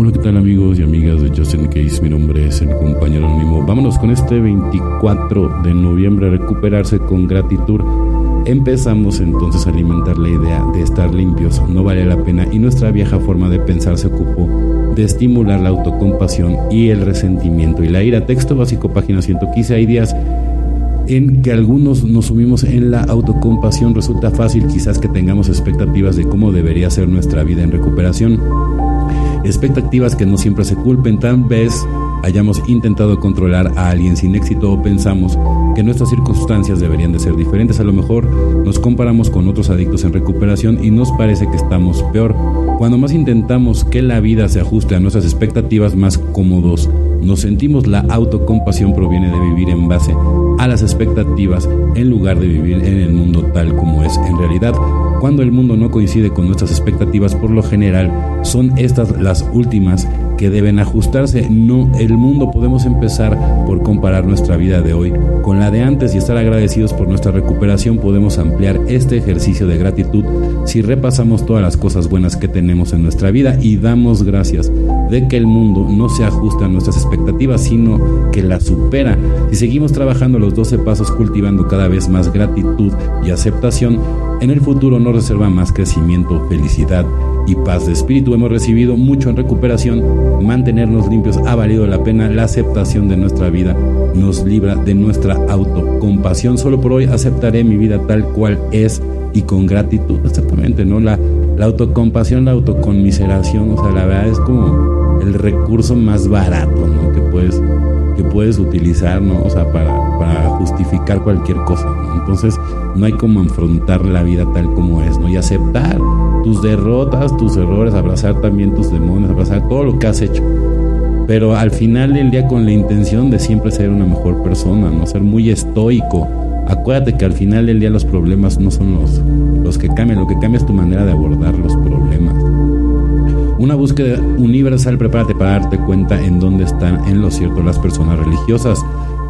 Hola, ¿qué tal amigos y amigas de Justin Case? Mi nombre es el compañero anónimo. Vámonos con este 24 de noviembre a recuperarse con gratitud. Empezamos entonces a alimentar la idea de estar limpios, no vale la pena y nuestra vieja forma de pensar se ocupó de estimular la autocompasión y el resentimiento y la ira. Texto básico, página 115. Hay días en que algunos nos sumimos en la autocompasión. Resulta fácil quizás que tengamos expectativas de cómo debería ser nuestra vida en recuperación expectativas que no siempre se culpen, tal vez hayamos intentado controlar a alguien sin éxito o pensamos que nuestras circunstancias deberían de ser diferentes. A lo mejor nos comparamos con otros adictos en recuperación y nos parece que estamos peor. Cuando más intentamos que la vida se ajuste a nuestras expectativas más cómodos, nos sentimos la autocompasión proviene de vivir en base a las expectativas en lugar de vivir en el mundo tal como es en realidad. Cuando el mundo no coincide con nuestras expectativas, por lo general son estas las últimas que deben ajustarse. No el mundo podemos empezar por comparar nuestra vida de hoy con la de antes y estar agradecidos por nuestra recuperación. Podemos ampliar este ejercicio de gratitud si repasamos todas las cosas buenas que tenemos en nuestra vida y damos gracias de que el mundo no se ajusta a nuestras expectativas, sino que las supera. Si seguimos trabajando los 12 pasos cultivando cada vez más gratitud y aceptación, en el futuro nos reserva más crecimiento, felicidad y paz de espíritu. Hemos recibido mucho en recuperación. Mantenernos limpios ha valido la pena. La aceptación de nuestra vida nos libra de nuestra autocompasión. Solo por hoy aceptaré mi vida tal cual es y con gratitud. Exactamente, ¿no? La, la autocompasión, la autoconmiseración, o sea, la verdad es como el recurso más barato, ¿no? Que puedes que puedes utilizar, ¿no? O sea, para, para justificar cualquier cosa. Entonces, no hay como afrontar la vida tal como es, ¿no? Y aceptar tus derrotas, tus errores, abrazar también tus demonios, abrazar todo lo que has hecho. Pero al final del día con la intención de siempre ser una mejor persona, ¿no? Ser muy estoico. Acuérdate que al final del día los problemas no son los, los que cambian, lo que cambia es tu manera de abordar los problemas. Una búsqueda universal, prepárate para darte cuenta en dónde están en lo cierto las personas religiosas.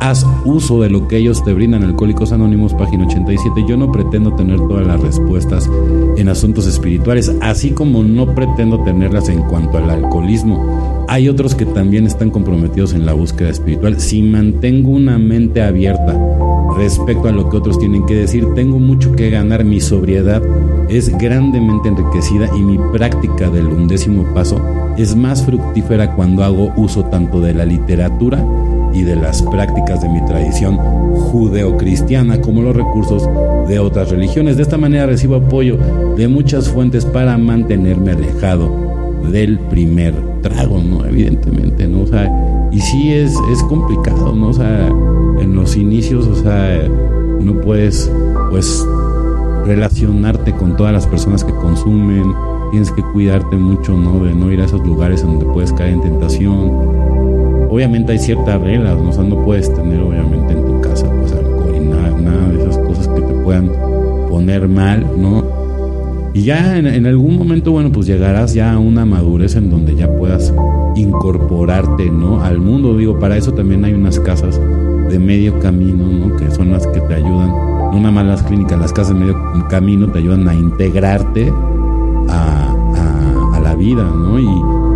Haz uso de lo que ellos te brindan. Alcohólicos Anónimos, página 87. Yo no pretendo tener todas las respuestas en asuntos espirituales, así como no pretendo tenerlas en cuanto al alcoholismo. Hay otros que también están comprometidos en la búsqueda espiritual. Si mantengo una mente abierta respecto a lo que otros tienen que decir, tengo mucho que ganar. Mi sobriedad es grandemente enriquecida y mi práctica del undécimo paso es más fructífera cuando hago uso tanto de la literatura y de las prácticas de mi tradición judeocristiana como los recursos de otras religiones. De esta manera recibo apoyo de muchas fuentes para mantenerme alejado del primer trago, ¿no? Evidentemente, ¿no? O sea, y sí es, es complicado, ¿no? O sea, en los inicios, o sea, no puedes, pues, relacionarte con todas las personas que consumen, tienes que cuidarte mucho, ¿no? De no ir a esos lugares donde puedes caer en tentación. Obviamente hay ciertas reglas, ¿no? O sea, no puedes tener, obviamente, en tu casa, pues, alcohol y nada, nada de esas cosas que te puedan poner mal, ¿no? Y ya en, en, algún momento, bueno, pues llegarás ya a una madurez en donde ya puedas incorporarte, ¿no? Al mundo, digo, para eso también hay unas casas de medio camino, ¿no? Que son las que te ayudan, no nada más las clínicas, las casas de medio camino te ayudan a integrarte a, a, la vida, ¿no? Y,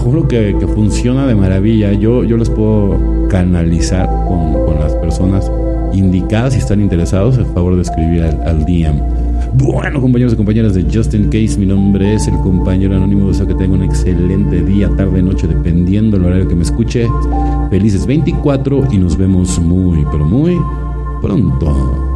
juro que, que, funciona de maravilla. Yo, yo les puedo canalizar con, con las personas indicadas si están interesados, a favor de escribir al, al DM. Bueno, compañeros y compañeras de Justin Case, mi nombre es el compañero anónimo. Deseo que tengan un excelente día, tarde, noche, dependiendo del horario que me escuche. Felices 24 y nos vemos muy, pero muy pronto.